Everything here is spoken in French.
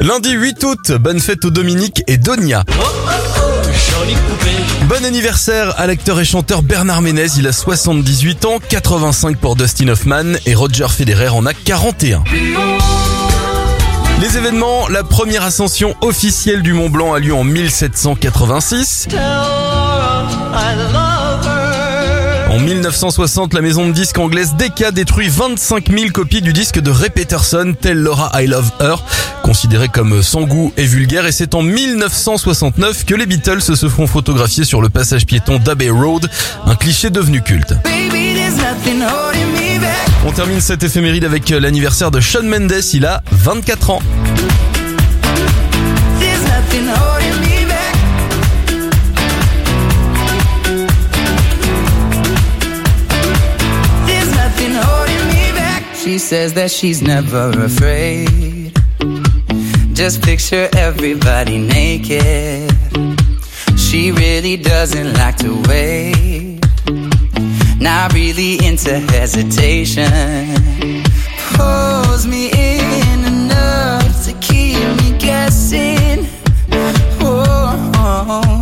Lundi 8 août, bonne fête aux Dominique et Donia. Bon anniversaire à l'acteur et chanteur Bernard Ménez, il a 78 ans, 85 pour Dustin Hoffman et Roger Federer en a 41. Les événements, la première ascension officielle du Mont Blanc a lieu en 1786. En 1960, la maison de disques anglaise Decca détruit 25 000 copies du disque de Ray Peterson, Tell Laura I Love Her, considéré comme sans goût et vulgaire. Et c'est en 1969 que les Beatles se font photographier sur le passage piéton d'Abbey Road, un cliché devenu culte. On termine cette éphéméride avec l'anniversaire de Shawn Mendes, il a 24 ans. She says that she's never afraid. Just picture everybody naked. She really doesn't like to wait. Not really into hesitation. Pulls me in enough to keep me guessing. Oh. oh, oh.